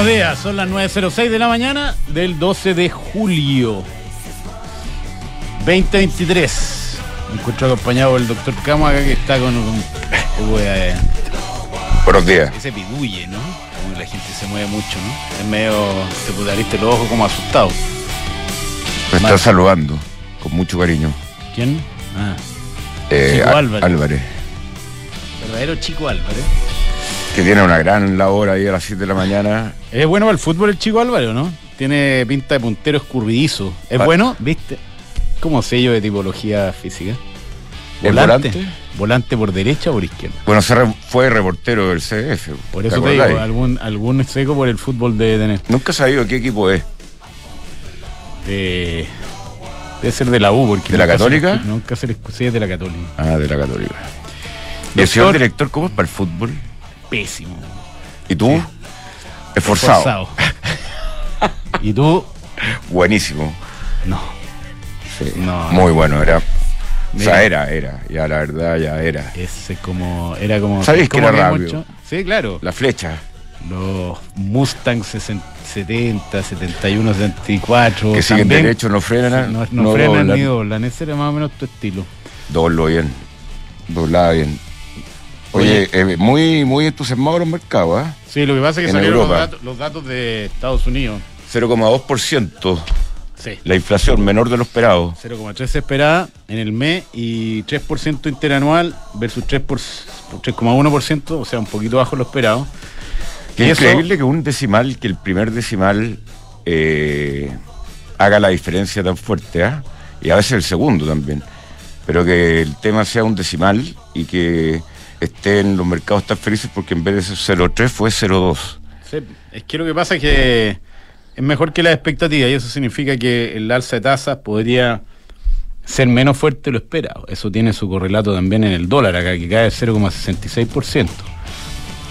Buenos días, son las 9.06 de la mañana del 12 de julio 2023. Me encuentro acompañado del doctor Cámaga que está con un de... Buenos días. Ese piduye, ¿no? Como la gente se mueve mucho, ¿no? Es medio... te putariste los ojos como asustado. Me está saludando con mucho cariño. ¿Quién? Ah, Eh, Chico Á- Álvarez. Álvarez. verdadero Chico Álvarez. Que tiene una gran labor ahí a las 7 de la mañana. ¿Es bueno para el fútbol el Chico Álvarez, o no? Tiene pinta de puntero escurridizo. ¿Es Ah. bueno? ¿Viste? Como sello de tipología física. ¿El Volante. volante? Volante por derecha o por izquierda. Bueno, se re- fue reportero del CF. Por ¿te eso te digo, algún, algún seco por el fútbol de tener. Nunca he sabido qué equipo es. Debe ser de la U, porque. ¿De la se Católica? nunca se le sí, es de la Católica. Ah, de la Católica. ¿Y el señor director cómo es para el fútbol? Pésimo. ¿Y tú? Esforzado. Forzado. y tú, Buenísimo. no. Sí. No. Muy bueno, era. O sea, Mira. era, era. Ya la verdad, ya era. Ese como. Era como. ¿Sabéis que era rápido? Sí, claro. La flecha. Los Mustang 60 70, 71, 74. Que siguen también- derecho, no frenan. No, no frenan doblan. ni doblan. Ese era más o menos tu estilo. Doblo bien. Doblaba bien. Oye, eh, muy, muy entusiasmado los mercados, ¿ah? Sí, lo que pasa es que En salieron los datos, los datos de Estados Unidos. 0,2%. Sí. La inflación menor de lo esperado. 0,3 se esperaba en el mes y 3% interanual versus 3 por- 3,1%, o sea, un poquito bajo lo esperado. Qué Y eso- increíble que un decimal, que el primer decimal eh, haga la diferencia tan fuerte, ¿ah? Y a veces el segundo también. Pero que el tema sea un decimal y que estén los mercados tan felices porque en vez de ser 0,3 fue 0,2. Sí, es que lo que pasa es que es mejor que las expectativas y eso significa que el alza de tasas podría ser menos fuerte lo esperado. Eso tiene su correlato también en el dólar acá, que cae 0,66%.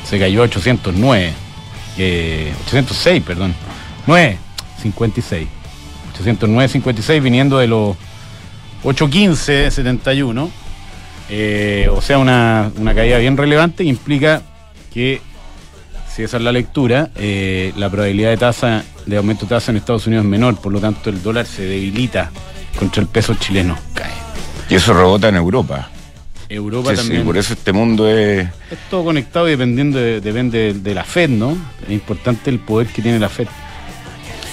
Se cayó a 809. eh, 806, perdón. 9,56. 809,56 viniendo de los 815,71. Eh, o sea, una, una caída bien relevante que implica que si esa es la lectura, eh, la probabilidad de tasa de aumento de tasa en Estados Unidos es menor, por lo tanto el dólar se debilita contra el peso chileno. Cae. Y eso rebota en Europa. Europa Sí, sí, también. por eso este mundo es... Es todo conectado y dependiendo de, depende de, de la Fed, ¿no? Es importante el poder que tiene la Fed.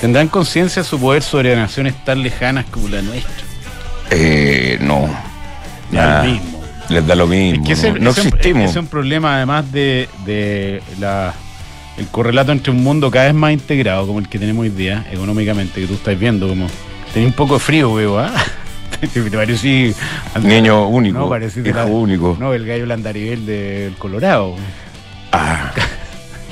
¿Tendrán conciencia de su poder sobre naciones tan lejanas como la nuestra? eh, no. Nada. Les da lo mismo. Es que ese, no no ese- existimos. es un problema además de, de la, el correlato entre un mundo cada vez más integrado como el que tenemos hoy día, económicamente, que tú estás viendo como... Tenía un poco de frío, veo, ¿ah? Te parecí... Niño único, No, hijo la- único. No, el gallo Landarivel del Colorado. Ah.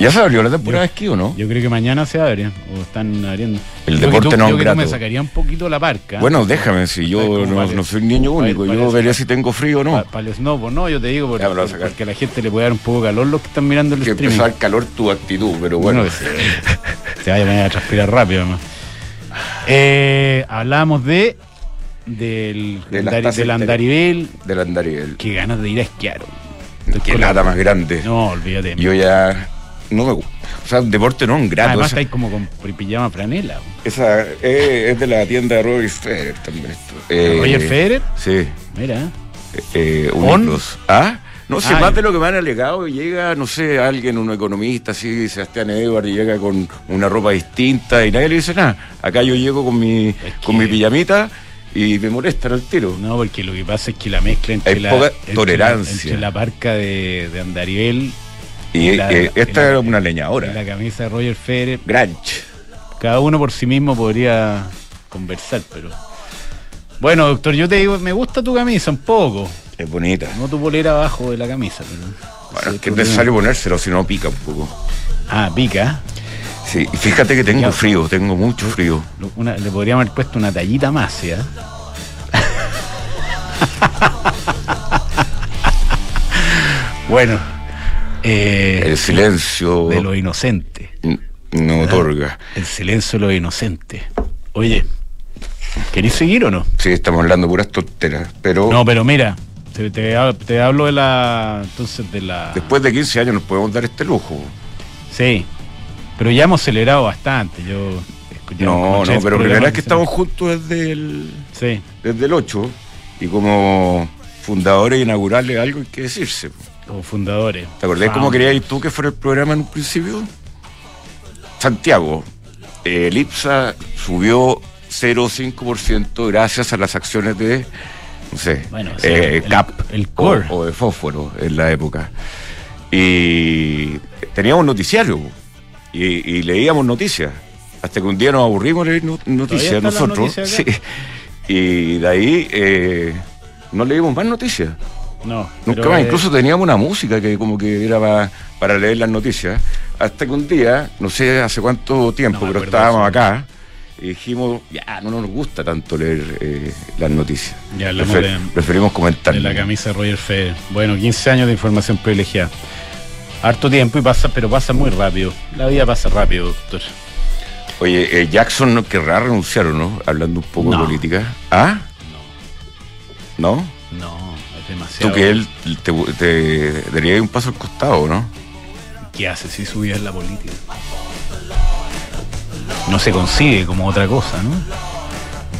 ¿Ya se abrió la temporada de esquí o no? Yo creo que mañana se abre, o están abriendo. El deporte que tú, no yo que tú grato. me sacaría un poquito la parca. Bueno, déjame, si yo no, soy niño único, yo veré si tengo frío o no. Para el snow, no, yo te digo porque, Ya porque a la gente le puede dar un poco de calor los que están mirando el que streaming. empezó calor tu actitud, pero bueno. Bueno, que se, se vaya a poner a transpirar rápido, además. Eh, hablamos de del, De Andari- del Andarivel. del Andariel. Qué ganas de ir a esquiar. Qué nada más grande. No, olvídate. Yo ya no me gu- O sea, deporte no es un grato. Además esa estáis como con pijama franela. esa, eh, es de la tienda de Roger Federer también. Esto. Eh, Roger Federer, Sí. mira. Eh, ¿On? Uniclos. ¿Ah? No sé, Ah, más de lo que me han alegado, llega, no sé, alguien, un economista así, Sebastián Edward, y llega con una ropa distinta y nadie le dice nada. Acá yo llego con mi, Es con mi pijamita y me molestan al tiro. No, porque lo que pasa es que la mezcla entre Hay la, poca entre tolerancia. la- entre la parca de, de Andarivel Y la- eh, esta la- era una leñadora. la camisa de Roger Federer, Granch. cada uno por sí mismo podría conversar, pero. Bueno, doctor, yo te digo, me gusta tu camisa un poco. Es bonita. No tu polera abajo de la camisa, pero. Bueno, es que es necesario ponérselo, si no pica un poco. Ah, pica. Sí, y fíjate que tengo frío, tengo mucho frío. Una- le podríamos haber puesto una tallita más, ¿ya? bueno. Eh, El silencio de lo inocente. no otorga. El silencio de lo inocente. Oye, ¿queréis seguir o no? Sí, estamos hablando puras tonteras, pero No, pero mira, te, te hab- te hablo de la. Entonces, de la. después de 15 años nos podemos dar este lujo. Sí. Pero ya hemos acelerado bastante. Yo no, no, pero primera vez que estamos juntos desde el, sí. desde el 8 y como fundadores inaugurales algo hay que decirse. Como fundadores. ¿Te acordás cómo querías tú que fuera el programa en un principio? Santiago, el IPSA subió 0,5% gracias a las acciones de, no sé, eh, CAP el, core. O, de fósforo en la época. Y teníamos noticiario y leíamos noticias hasta que un día nos aburrimos de leer noticias nosotros. Y de ahí eh, no leímos más noticias. No. Nunca más. Incluso teníamos una música que como que era para, leer las noticias. Hasta que un día, no sé hace cuánto tiempo, pero estábamos acá y dijimos, ya, no nos gusta tanto leer eh, las noticias. Ya preferimos comentar. De la camisa de Roger Federer. Bueno, 15 años de información privilegiada. Harto tiempo y pasa, pero pasa muy rápido. La vida pasa rápido, doctor. Oye, eh, Jackson no querrá renunciar, ¿o no? Hablando un poco de política. ¿Ah? No. ¿No? No, demasiado. Tú que él te, daría un paso al costado, ¿no? ¿Qué hace si su vida es la política? No se consigue como otra cosa, ¿no?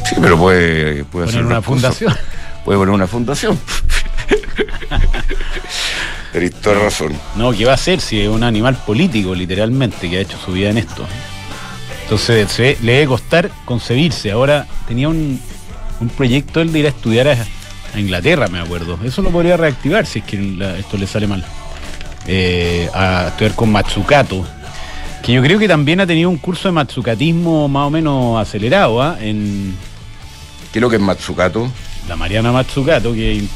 Sí, pero puede, puede hacer una fundación. Puede poner una fundación. Tienes toda razón. No, ¿qué va a hacer si es un animal político, literalmente, que ha hecho su vida en esto? Entonces se, le debe costar concebirse. Ahora tenía un, proyecto él de ir a estudiar a, Inglaterra, me acuerdo. Eso lo podría reactivar si es que esto le sale mal. Eh, a estudiar con Matsukato. Que yo creo que también ha tenido un curso de Matsukatismo más o menos acelerado. ¿ah? En... ¿Qué es lo que es Matsukato? La Mariana Matsukato, que,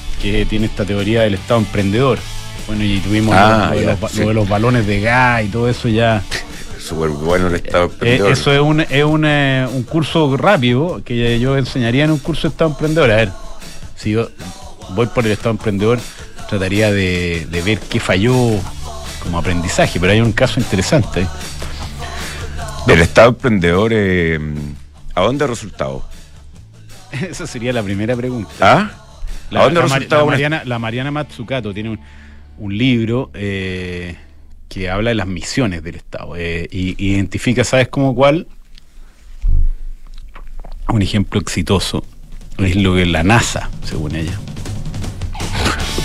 tiene esta teoría del Estado emprendedor. Bueno, y tuvimos ah, lo, de los balones de gas y todo eso ya súper bueno el Estado eh, Emprendedor. eso es, un, es un, eh, un, curso rápido que yo enseñaría en un curso de Estado Emprendedor. A ver, si yo voy por el Estado Emprendedor, trataría de, ver qué falló como aprendizaje, pero hay un caso interesante. El Estado Emprendedor, eh, ¿a dónde ha resultado? Esa sería la primera pregunta. ¿Ah? ¿A dónde ha resultado? La Mariana, la Mariana Matsukato tiene un, un libro que habla de las misiones del Estado. Eh, y, identifica, ¿sabes cómo cuál? Un ejemplo exitoso es lo que la NASA, según ella.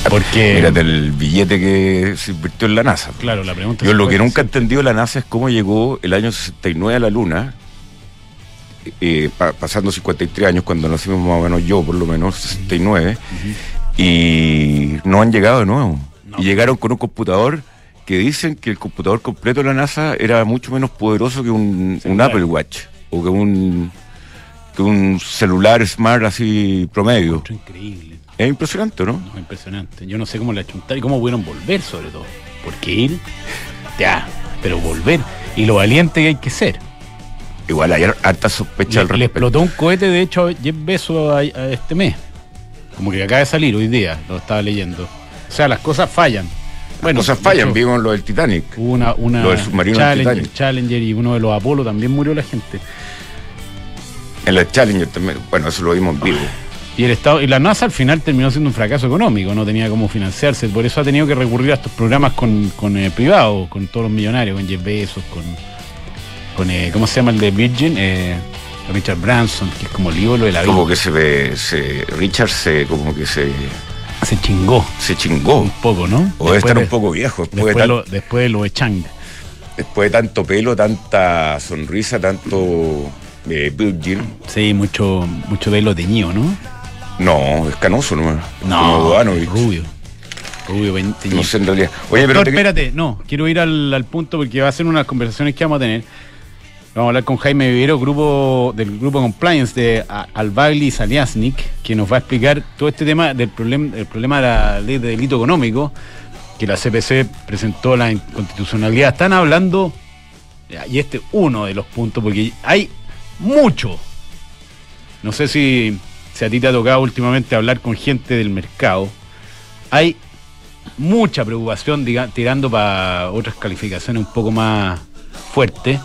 Porque. Mira, del billete que se invirtió en la NASA. Claro, la pregunta Yo lo que nunca he entendido de la NASA es cómo llegó el año 69 a la Luna, eh, pasando 53 años, cuando nacimos más o menos yo, por lo menos, 69, y no han llegado de nuevo. Y llegaron con un computador que dicen que el computador completo de la NASA era mucho menos poderoso que un, Apple Watch o que un, que un celular smart así promedio. increíble. Es impresionante, ¿no? ¿no? Impresionante. Yo no sé cómo la chuntar y cómo pudieron volver sobre todo. Porque ir, ya, pero volver. Y lo valiente que hay que ser. Igual hay harta sospecha al respecto. Le explotó un cohete, de hecho, Jeff Bezos a, este mes. Como que acaba de salir hoy día, lo estaba leyendo. O sea, las cosas fallan. Bueno, cosas fallan, vimos lo del Titanic. Hubo una, una lo del submarino Challenger, Challenger y uno de los Apolo también murió la gente. En la Challenger también, bueno, eso lo vimos en vivo. Y el Estado, y la NASA al final terminó siendo un fracaso económico, no tenía cómo financiarse, por eso ha tenido que recurrir a estos programas con, con eh, privados, con todos los millonarios, con Jeff Bezos, con, con eh, ¿cómo se llama el de Virgin? Eh, Richard Branson, que es como el ídolo de la vida. Como que se ve, se, Richard se, como que se se chingó. Se chingó. Un poco, ¿no? O debe estar un poco viejo. Después, de lo, después de lo de Chang. Después de tanto pelo, tanta sonrisa, tanto eh, Virgin. Sí, mucho, mucho pelo teñido, ¿no? No, es canoso ¿no? No, rubio. Rubio, teñido. No sé en realidad. Oye, pero. espérate, no, quiero ir al, al punto porque va a ser unas conversaciones que vamos a tener Vamos a hablar con Jaime Vivero, grupo, del grupo Compliance de Albagli y Saliasnik, que nos va a explicar todo este tema del problema, el problema de la ley de delito económico, que la CPC presentó la inconstitucionalidad. Están hablando, y este es uno de los puntos, porque hay mucho. No sé si, si a ti te ha tocado últimamente hablar con gente del mercado. Hay mucha preocupación tirando para otras calificaciones un poco más fuertes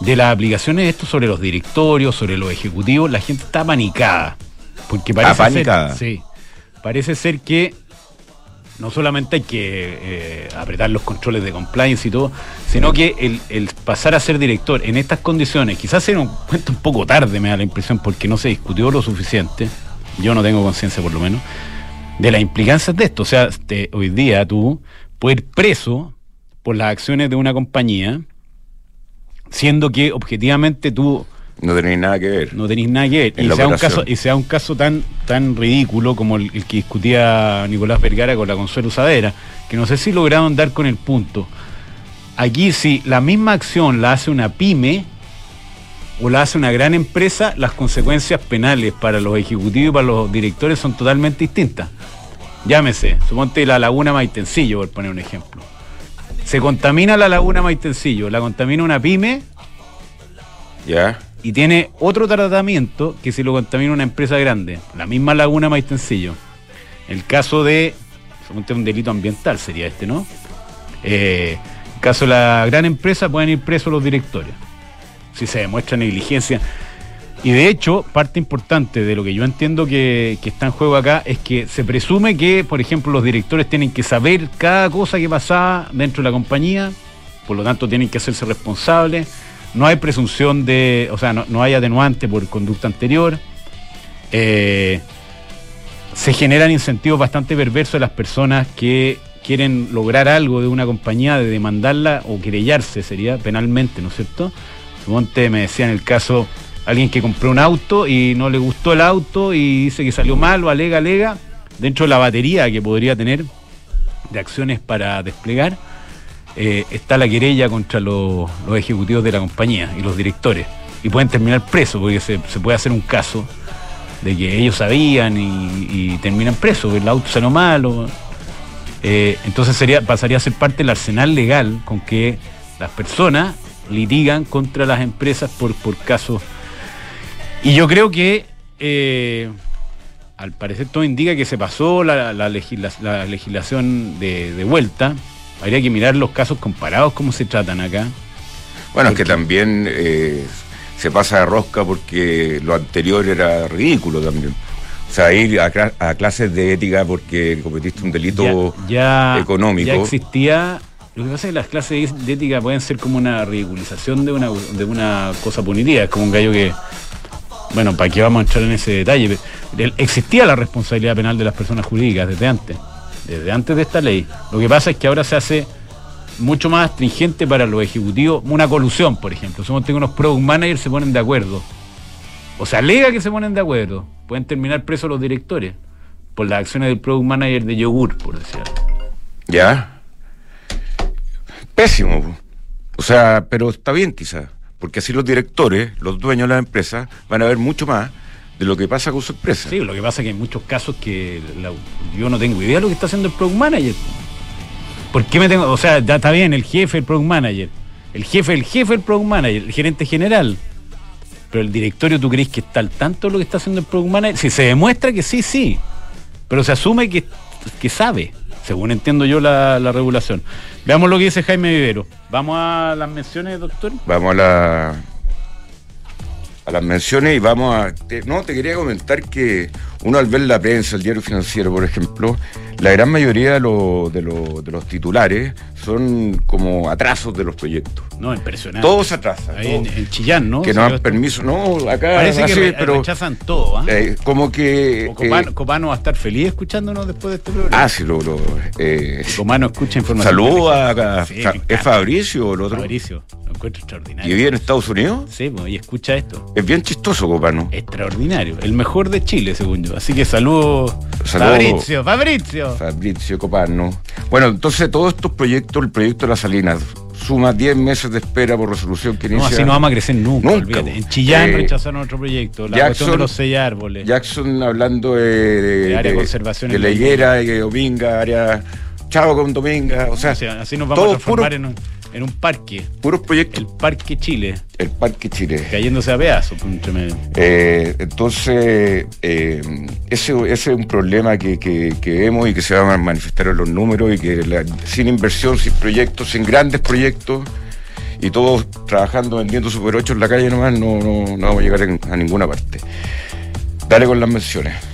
de las aplicaciones de esto sobre los directorios, sobre los ejecutivos, la gente está panicada. Porque parece ser, sí, parece ser que no solamente hay que eh, apretar los controles de compliance y todo, sino que el, el, pasar a ser director en estas condiciones, quizás se nos cuenta un poco tarde, me da la impresión, porque no se discutió lo suficiente, yo no tengo conciencia por lo menos, de las implicancias de esto. O sea, hoy día tú puedes ir preso por las acciones de una compañía, siendo que objetivamente tú no tenéis nada que ver. No tenéis nada que ver. Y sea, un caso, y sea un caso tan, tan ridículo como el, el, que discutía Nicolás Vergara con la Consuelo Sadera, que no sé si lograron dar con el punto. Aquí, si la misma acción la hace una pyme o la hace una gran empresa, las consecuencias penales para los ejecutivos y para los directores son totalmente distintas. Llámese, suponte la laguna Maitencillo, por poner un ejemplo. Se contamina la laguna Maitencillo, la contamina una pyme. Ya y tiene otro tratamiento que si lo contamina una empresa grande, la misma laguna Maitencillo. El caso de, un delito ambiental sería este, ¿no? Eh, caso de la gran empresa pueden ir presos los directores, si se demuestra negligencia. Y de hecho, parte importante de lo que yo entiendo que, que está en juego acá es que se presume que, por ejemplo, los directores tienen que saber cada cosa que pasaba dentro de la compañía, por lo tanto tienen que hacerse responsables no hay presunción de, o sea, no, no hay atenuante por conducta anterior. Eh, se generan incentivos bastante perversos de las personas que quieren lograr algo de una compañía, de demandarla o querellarse, sería penalmente, ¿no es cierto? Suponte me decía en el caso alguien que compró un auto y no le gustó el auto y dice que salió mal o alega, alega, dentro de la batería que podría tener de acciones para desplegar eh, está la querella contra los, ejecutivos de la compañía y los directores. Y pueden terminar presos, porque se, puede hacer un caso de que ellos sabían y, terminan presos, el auto salió malo. Eh, entonces sería, pasaría a ser parte del arsenal legal con que las personas litigan contra las empresas por, por casos. Y yo creo que eh, al parecer todo indica que se pasó la, legislación de vuelta Habría que mirar los casos comparados, cómo se tratan acá. Bueno, es que también eh, se pasa de rosca porque lo anterior era ridículo también. O sea, ir a, clases de ética porque cometiste un delito económico. Ya existía. Lo que pasa es que las clases de ética pueden ser como una ridiculización de una, de una cosa punitiva. Es como un gallo que. Bueno, ¿para qué vamos a entrar en ese detalle? Existía la responsabilidad penal de las personas jurídicas desde antes desde antes de esta ley. Lo que pasa es que ahora se hace mucho más astringente para los ejecutivos, una colusión, por ejemplo. Somos tengo unos product managers se ponen de acuerdo. O sea, alega que se ponen de acuerdo. Pueden terminar presos los directores por las acciones del product manager de yogur, por decirlo. Ya. Pésimo. O sea, pero está bien quizás. Porque así los directores, los dueños de las empresas, van a ver mucho más de lo que pasa con su empresa. Sí, lo que pasa es que hay muchos casos que yo no tengo idea de lo que está haciendo el product manager. ¿Por qué me tengo.? O sea, ya está bien, el jefe, el product manager. El jefe, el jefe, el product manager, el gerente general. Pero el directorio, ¿tú crees que está al tanto de lo que está haciendo el product manager? Si se demuestra que sí, sí. Pero se asume que, que sabe, según entiendo yo la, la regulación. Veamos lo que dice Jaime Vivero. ¿Vamos a las menciones, doctor? Vamos a la a las menciones y vamos a... no, te quería comentar que uno al ver la prensa, el diario financiero, por ejemplo, la gran mayoría de, de, de los titulares son como atrasos de los proyectos. No, impresionante. Todos atrasan. Ahí en, Chillán, ¿no? Que no dan permiso. No, acá Parece que pero, rechazan todo. ¿ah? Eh, como que. Copano, eh, Copano, va a estar feliz escuchándonos después de este programa. Ah, sí, lo. lo eh, Copano escucha información. Saludos a. ¿Es Fabricio o el otro? Fabricio, lo encuentro extraordinario. ¿Y vive en Estados Unidos? Sí, pues, y escucha esto. Es bien chistoso, Copano. Extraordinario. El mejor de Chile, según yo. Así que saludos. Fabricio, Fabricio. Fabricio Copano. Bueno, entonces todos estos proyectos, el proyecto de la Salinas, suma 10 meses de espera por resolución que inicia. No, así no vamos a crecer nunca. En Chillán eh, rechazaron otro proyecto, la Jackson, de los seis árboles. Jackson hablando de, de, área de conservación. De la higuera, de Dominga, área Chavo con Dominga. O sea, así nos vamos a transformar en un en un parque. Puros proyectos. El Parque Chile. El Parque Chile. Cayéndose a pedazos, eh, entonces, eh, ese, es un problema que, vemos y que se va a manifestar en los números y que sin inversión, sin proyectos, sin grandes proyectos y todos trabajando, vendiendo Super 8 en la calle nomás, no, no, vamos a llegar a ninguna parte. Dale con las menciones.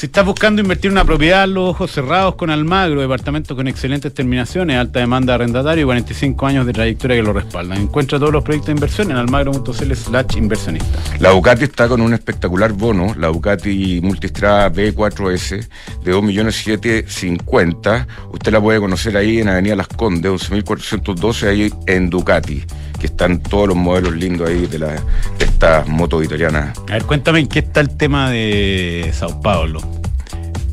Si estás buscando invertir en una propiedad, los ojos cerrados con Almagro, departamento con excelentes terminaciones, alta demanda de arrendatario y 45 años de trayectoria que lo respaldan. Encuentra todos los proyectos de inversión en almagro.cl slash inversionista. La Ducati está con un espectacular bono, la Ducati Multistrada B4S de 2.750.000. Usted la puede conocer ahí en Avenida Las Condes, 11.412, ahí en Ducati que están todos los modelos lindos ahí de, la, de estas motos italianas. A ver, cuéntame en qué está el tema de Sao Paulo.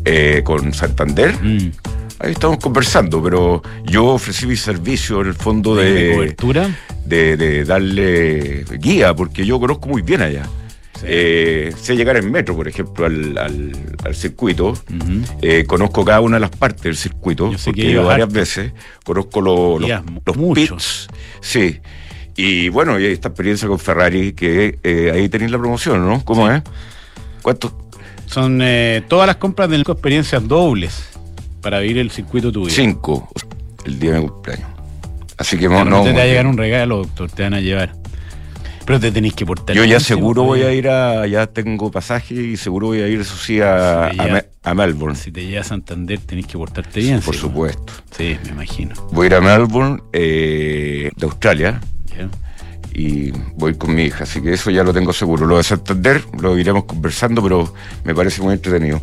Eh, con Santander. Mm. Ahí estamos conversando, pero yo ofrecí mi servicio en el fondo de, ¿De cobertura. De, darle guía, porque yo conozco muy bien allá. Eh, sé llegar en metro, por ejemplo, al, al, circuito. Eh, conozco cada una de las partes del circuito, porque he ido varias veces. Conozco los pits. Sí. Y bueno, y esta experiencia con Ferrari, que eh, ahí tenéis la promoción, ¿no? ¿Cómo es? ¿Cuánto? Son eh, todas las compras de experiencias dobles para vivir el circuito tuyo. Cinco, el día de mi cumpleaños. Así que no, no, te va a llegar un regalo, doctor, te van a llevar. Pero te tenéis que portar. Yo ya seguro voy a ir a. Ya tengo pasaje y seguro voy a ir, eso sí, a, a, Melbourne. Si te llegas a Santander, tenéis que portarte bien. por supuesto. Sí, me imagino. Voy a ir a Melbourne, eh, de Australia y voy con mi hija, así que eso ya lo tengo seguro. Lo de Santander lo iremos conversando, pero me parece muy entretenido.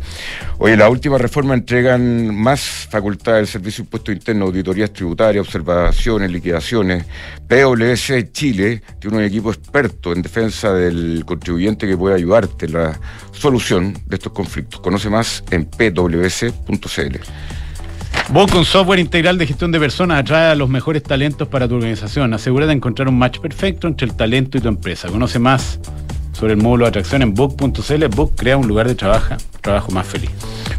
Oye, la última reforma entregan más facultades del Servicio de Impuesto Interno, auditorías tributarias, observaciones, liquidaciones. PwC Chile tiene un equipo experto en defensa del contribuyente que puede ayudarte en la solución de estos conflictos. Conoce más en pwc.cl. Vos con software integral de gestión de personas atrae a los mejores talentos para tu organización. Asegura de encontrar un match perfecto entre el talento y tu empresa. Conoce más sobre el módulo de atracción en book.cl. Book crea un lugar de trabajo, trabajo más feliz.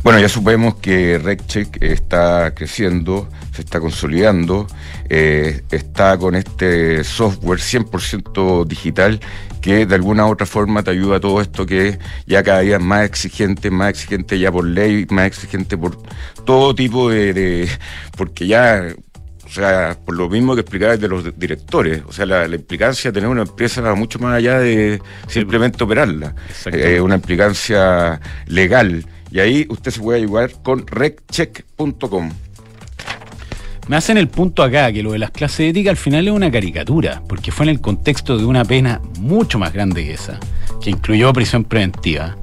Bueno, ya supemos que RecCheck está creciendo, se está consolidando, eh, está con este software 100% digital que de alguna u otra forma te ayuda a todo esto que ya cada día más exigente, más exigente ya por ley, más exigente por todo tipo de, porque ya o sea, por lo mismo que explicaba de los directores, o sea, la, implicancia de tener una empresa va mucho más allá de simplemente operarla, eh, una implicancia legal. Y ahí usted se puede ayudar con reccheck.com. Me hacen el punto acá que lo de las clases éticas al final es una caricatura, porque fue en el contexto de una pena mucho más grande que esa, que incluyó prisión preventiva,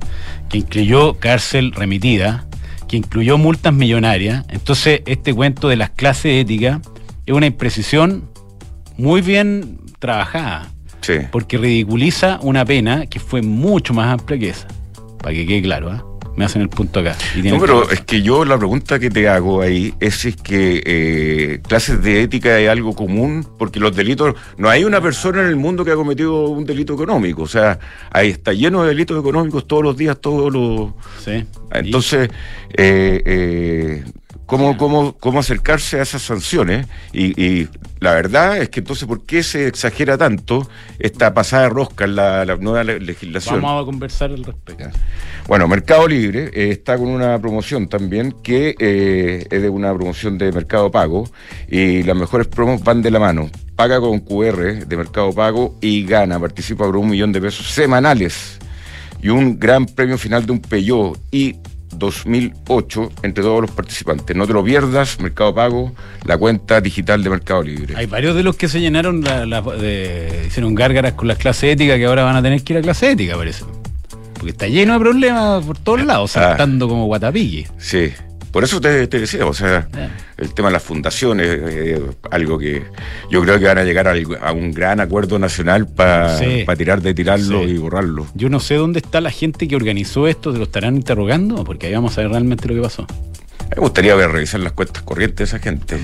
que incluyó cárcel remitida, que incluyó multas millonarias. Entonces, este cuento de las clases éticas es una imprecisión muy bien trabajada. Porque ridiculiza una pena que fue mucho más amplia que esa. Para que quede claro, ¿eh? Me hacen el punto acá. no, pero es que yo la pregunta que te hago ahí es si es que eh, clases de ética es algo común, porque los delitos, no hay una persona en el mundo que ha cometido un delito económico, o sea, ahí está lleno de delitos económicos todos los días, todos los... Sí. Entonces, eh, eh, cómo, cómo, cómo acercarse a esas sanciones. Y, la verdad es que entonces, ¿por qué se exagera tanto esta pasada de rosca en la, nueva legislación? Vamos a conversar al respecto. Bueno, Mercado Libre eh, está con una promoción también que eh, es de una promoción de Mercado Pago y las mejores promos van de la mano. Paga con QR de Mercado Pago y gana, participa por un millón de pesos semanales y un gran premio final de un Peugeot y 2008 entre todos los participantes. No te lo pierdas, Mercado Pago, la cuenta digital de Mercado Libre. Hay varios de los que se llenaron, de, hicieron gárgaras con las clases éticas que ahora van a tener que ir a clase ética, parece. Porque está lleno de problemas por todos lados, ah. saltando como guatapique. Sí. Por eso te, decía, o sea, el tema de las fundaciones, eh, algo que yo creo que van a llegar a, un gran acuerdo nacional para tirar de tirarlo y borrarlo. Yo no sé dónde está la gente que organizó esto, ¿te lo estarán interrogando? Porque ahí vamos a ver realmente lo que pasó. Me gustaría ver revisar las cuentas corrientes de esa gente.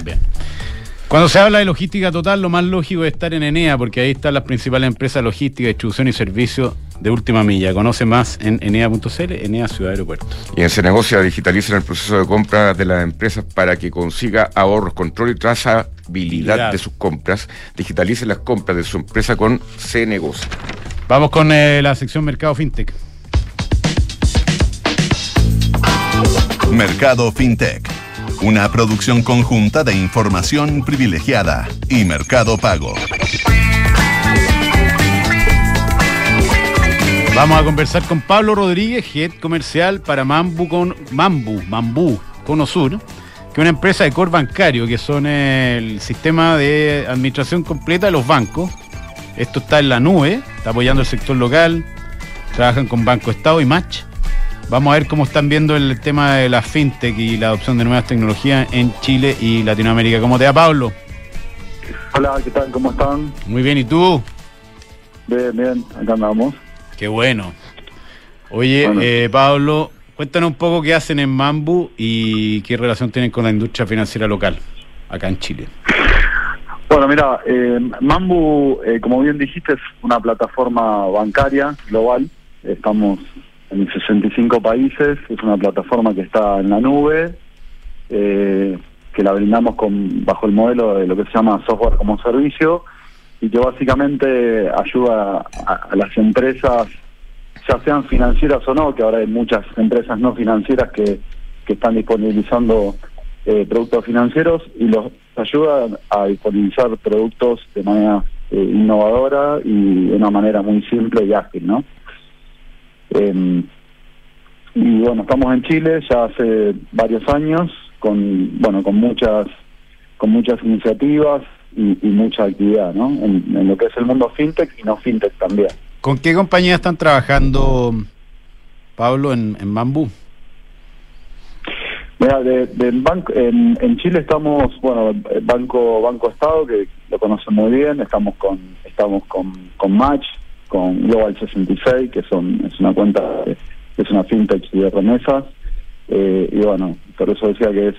Cuando se habla de logística total, lo más lógico es estar en Enea, porque ahí están las principales empresas logísticas, distribución y servicios de última milla. Conoce más en enea.cl, Enea Ciudad Aeropuerto. Y en negocio digitalicen el proceso de compra de las empresas para que consiga ahorros, control y trazabilidad de sus compras. Digitalice las compras de su empresa con Negocio. Vamos con eh, la sección Mercado FinTech. Mercado FinTech una producción conjunta de información privilegiada y mercado pago. Vamos a conversar con Pablo Rodríguez, head comercial para Mambu con Mambu, Mambu, Cono Sur, que es una empresa de core bancario, que son el sistema de administración completa de los bancos. Esto está en la nube, está apoyando el sector local, trabajan con Banco Estado y Match. Vamos a ver cómo están viendo el tema de la fintech y la adopción de nuevas tecnologías en Chile y Latinoamérica. ¿Cómo te va, Pablo? Hola, ¿qué tal? ¿Cómo están? Muy bien, ¿y tú? Bien, bien, acá andamos. Qué bueno. Oye, Bueno. eh, Pablo, cuéntanos un poco qué hacen en Mambu y qué relación tienen con la industria financiera local acá en Chile. Bueno, mira, eh, Mambu, eh, como bien dijiste, es una plataforma bancaria global. Estamos en 65 países, es una plataforma que está en la nube, eh, que la brindamos con bajo el modelo de lo que se llama software como servicio y que básicamente ayuda a, las empresas, ya sean financieras o no, que ahora hay muchas empresas no financieras que, que están disponibilizando eh, productos financieros y los ayuda a disponibilizar productos de manera eh, innovadora y de una manera muy simple y ágil, ¿no? Em, y bueno, estamos en Chile ya hace varios años con bueno con muchas con muchas iniciativas y, y mucha actividad, ¿no? En, en lo que es el mundo fintech y no fintech también. ¿Con qué compañía están trabajando, Pablo, en, en Mambu? Mira, de, de banco, en, en Chile estamos, bueno, Banco Banco Estado, que lo conocen muy bien, estamos con estamos con, con Match, con Global 66, que son es una cuenta, de- es una fintech de remesas, eh, y bueno, por eso decía que es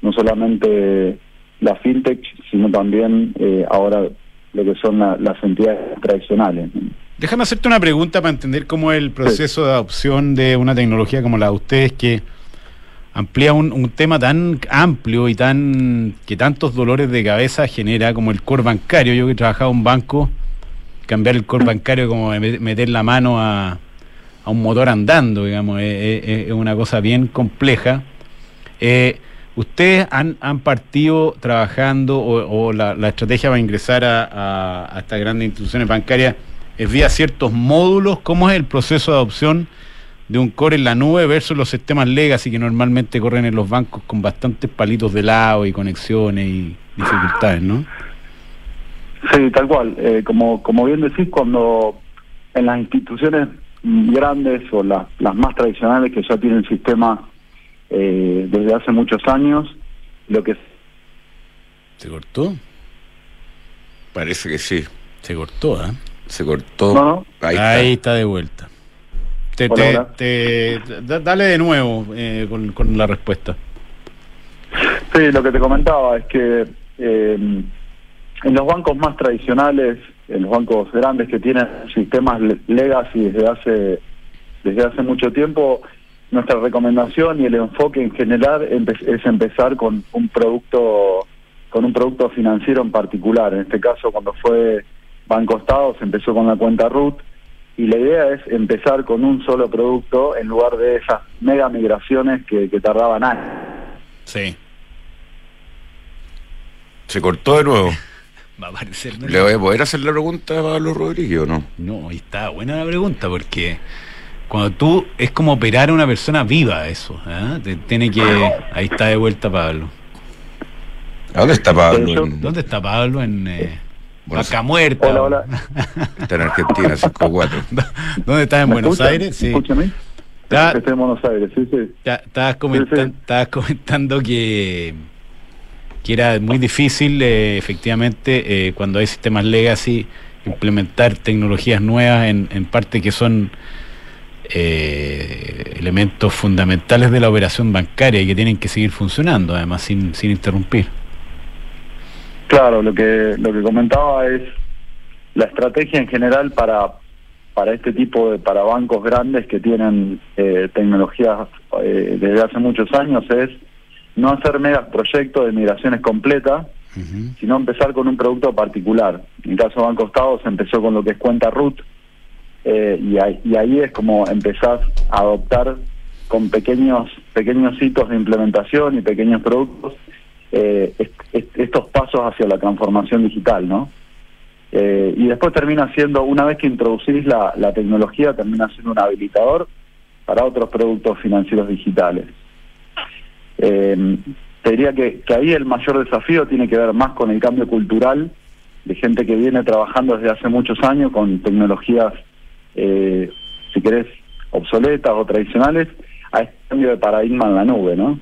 no solamente la fintech, sino también eh, ahora lo que son la- las entidades tradicionales. Déjame hacerte una pregunta para entender cómo es el proceso de adopción de una tecnología como la de ustedes que amplía un, un tema tan amplio y tan que tantos dolores de cabeza genera como el core bancario. Yo que he trabajado en un banco, cambiar el core bancario como me- meter la mano a, a un motor andando, digamos, es, es- es una cosa bien compleja. Eh, ¿Ustedes han, han partido trabajando o, la, la estrategia para ingresar a, a- a estas grandes instituciones bancarias es vía ciertos módulos? ¿Cómo es el proceso de adopción de un core en la nube versus los sistemas legacy que normalmente corren en los bancos con bastantes palitos de lado y conexiones y dificultades, ¿no? Sí, tal cual. Eh, como, como bien decís, cuando en las instituciones grandes o las, las más tradicionales que ya tienen sistema eh, desde hace muchos años, lo que ¿Se cortó? Parece que sí. Se cortó, ¿eh? Se cortó. No, no. Ahí, Ahí, está. de vuelta. Te, Hola, te- hola. te- da- dale de nuevo eh, con, con la respuesta. Sí, lo que te comentaba es que eh, en los bancos más tradicionales, en los bancos grandes que tienen sistemas le- legacy desde hace desde hace mucho tiempo, nuestra recomendación y el enfoque en general empe- es empezar con un producto con un producto financiero en particular. En este caso, cuando fue Banco Estado, se empezó con la cuenta RUT y la idea es empezar con un solo producto en lugar de esas mega migraciones que, que tardaban años. Sí. Se cortó de nuevo. Va a aparecer. de ¿Le voy a poder hacer la pregunta a Pablo Rodríguez o no? No, ahí está buena la pregunta porque cuando tú es como operar a una persona viva eso, ¿eh? Te- tiene que ahí está de vuelta Pablo. ¿A dónde está Pablo? En- ¿Dónde está Pablo en eh, Bueno, Vaca Muerta? Hola, hola. Está en Argentina, 5-4. ¿Dónde estás en ¿Me Buenos? Aires? Sí. Escúchame. Ya. Estoy en Buenos Aires, sí, sí. Ya, estabas, comentan- Sí, sí. estabas comentando que, que era muy difícil, eh, efectivamente, eh, cuando hay sistemas legacy, implementar tecnologías nuevas en, en parte que son eh, elementos fundamentales de la operación bancaria y que tienen que seguir funcionando, además, sin, sin interrumpir. Claro, lo que lo que comentaba es la estrategia en general para para este tipo de para bancos grandes que tienen eh, tecnologías eh, desde hace muchos años es no hacer megas proyectos de migraciones completas, sino empezar con un producto particular. En el caso de Banco Estado se empezó con lo que es cuenta root eh, y, ahí, es como empezás a adoptar con pequeños pequeños hitos de implementación y pequeños productos eh, est- est- estos pasos hacia la transformación digital, ¿no? Eh, y después termina siendo, una vez que introducís la, la tecnología, termina siendo un habilitador para otros productos financieros digitales. Eh, te diría que, que ahí el mayor desafío tiene que ver más con el cambio cultural de gente que viene trabajando desde hace muchos años con tecnologías, eh, si querés, obsoletas o tradicionales, a este cambio de paradigma en la nube, ¿no?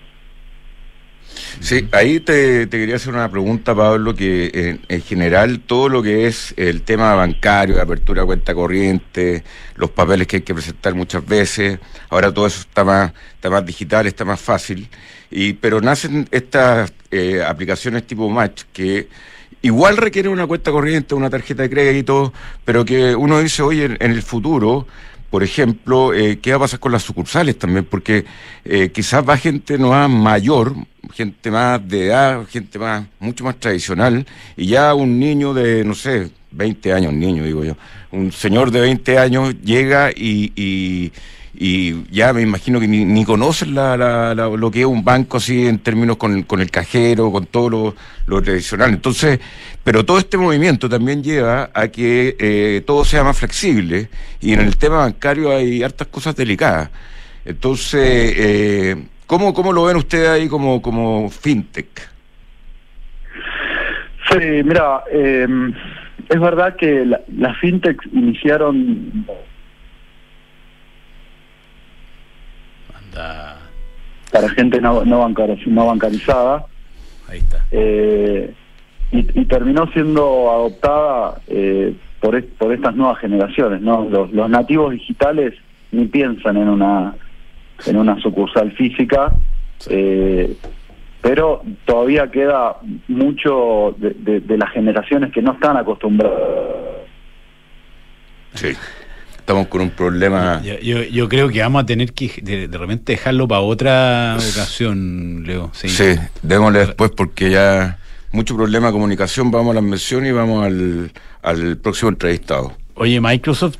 Sí, ahí te, te, quería hacer una pregunta, Pablo, que en, en, general todo lo que es el tema bancario, apertura de cuenta corriente, los papeles que hay que presentar muchas veces, ahora todo eso está más, está más digital, está más fácil, y pero nacen estas eh, aplicaciones tipo Match que igual requieren una cuenta corriente, una tarjeta de crédito, pero que uno dice, oye, en, el futuro por ejemplo, eh, ¿qué va a pasar con las sucursales también? Porque eh, quizás va gente no mayor, gente más de edad, gente más, mucho más tradicional, y ya un niño de, no sé, 20 años, niño digo yo, un señor de 20 años llega y, y ya me imagino que ni, ni conocen la, la, la, lo que es un banco así en términos con, con el cajero, con todo lo, lo, tradicional. Entonces, pero todo este movimiento también lleva a que eh, todo sea más flexible y en el tema bancario hay hartas cosas delicadas. Entonces, eh, ¿cómo, ¿cómo lo ven ustedes ahí como, como fintech? Sí, mira, eh, es verdad que la, las fintechs iniciaron Para gente no, no, bancar, no bancarizada. Ahí está. Eh, y, y, terminó siendo adoptada eh, por, por estas nuevas generaciones, ¿no? Los, los, nativos digitales ni piensan en una en una sucursal física, eh, pero todavía queda mucho de, de, de, las generaciones que no están acostumbradas. Sí estamos con un problema. Yo, yo, yo, creo que vamos a tener que de, de repente dejarlo para otra ocasión, Leo. Sí, sí démosle después porque ya mucho problema de comunicación. Vamos a la mención y vamos al, al próximo entrevistado. Oye, Microsoft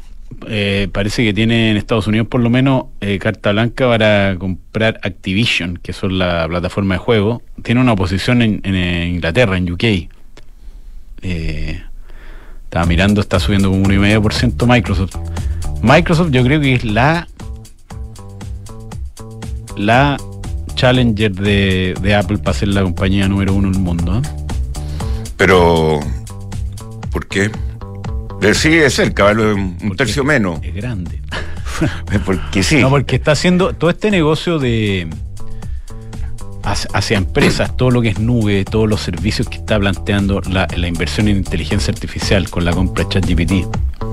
eh, parece que tiene en Estados Unidos por lo menos eh, carta blanca para comprar Activision, que son la plataforma de juego. Tiene una oposición en, en Inglaterra, en UK. Eh, estaba mirando, está subiendo como 1,5% Microsoft. Microsoft yo creo que es la la challenger de, de Apple para ser la compañía número uno en el mundo. ¿eh? Pero, ¿por qué? Le sigue cerca, ¿vale? un porque tercio menos. Es grande. porque sí. No, porque está haciendo todo este negocio de hacia empresas, todo lo que es nube, todos los servicios que está planteando la, inversión en inteligencia artificial con la compra de ChatGPT,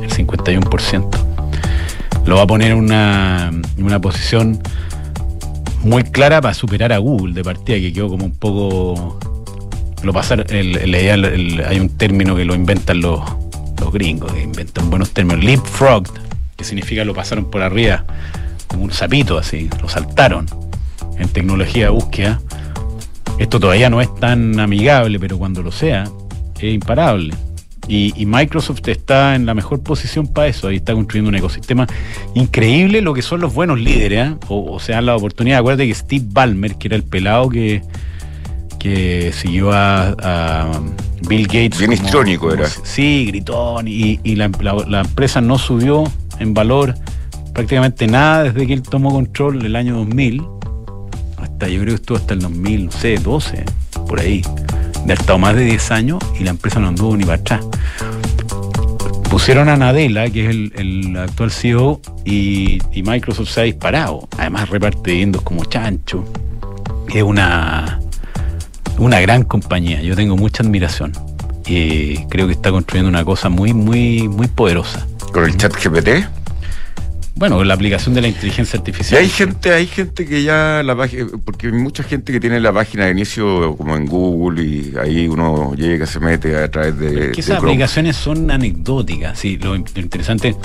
el 51% lo va a poner en una, una posición muy clara para superar a Google de partida, que quedó como un poco. Lo pasar, el, el, el, hay un término que lo inventan los, los gringos, que inventan buenos términos. Leapfrog, que significa lo pasaron por arriba, como un sapito así, lo saltaron en tecnología de búsqueda. Esto todavía no es tan amigable, pero cuando lo sea, es imparable. Y, y, Microsoft está en la mejor posición para eso. Ahí está construyendo un ecosistema increíble, lo que son los buenos líderes. ¿eh? O, o, sea, la oportunidad. Acuérdate que Steve Ballmer, que era el pelado que, que siguió a, a Bill Gates. Bien histrónico era. Sí, gritón. Y, y la, la, la, empresa no subió en valor prácticamente nada desde que él tomó control el año 2000. Yo creo que estuvo hasta el 2000, no sé, 12, por ahí de estado más de 10 años y la empresa no anduvo ni para atrás. Pusieron a Nadella, que es el, actual CEO, y, Microsoft se ha disparado. Además reparte como chancho. Es una, una gran compañía. Yo tengo mucha admiración. Y creo que está construyendo una cosa muy, muy, muy poderosa. ¿Con el chat GPT? Bueno, la aplicación de la inteligencia artificial. Y hay gente, hay gente que ya la página, porque hay mucha gente que tiene la página de inicio como en Google y ahí uno llega, se mete a través de. Es que esas aplicaciones son anecdóticas. Sí, lo, interesante,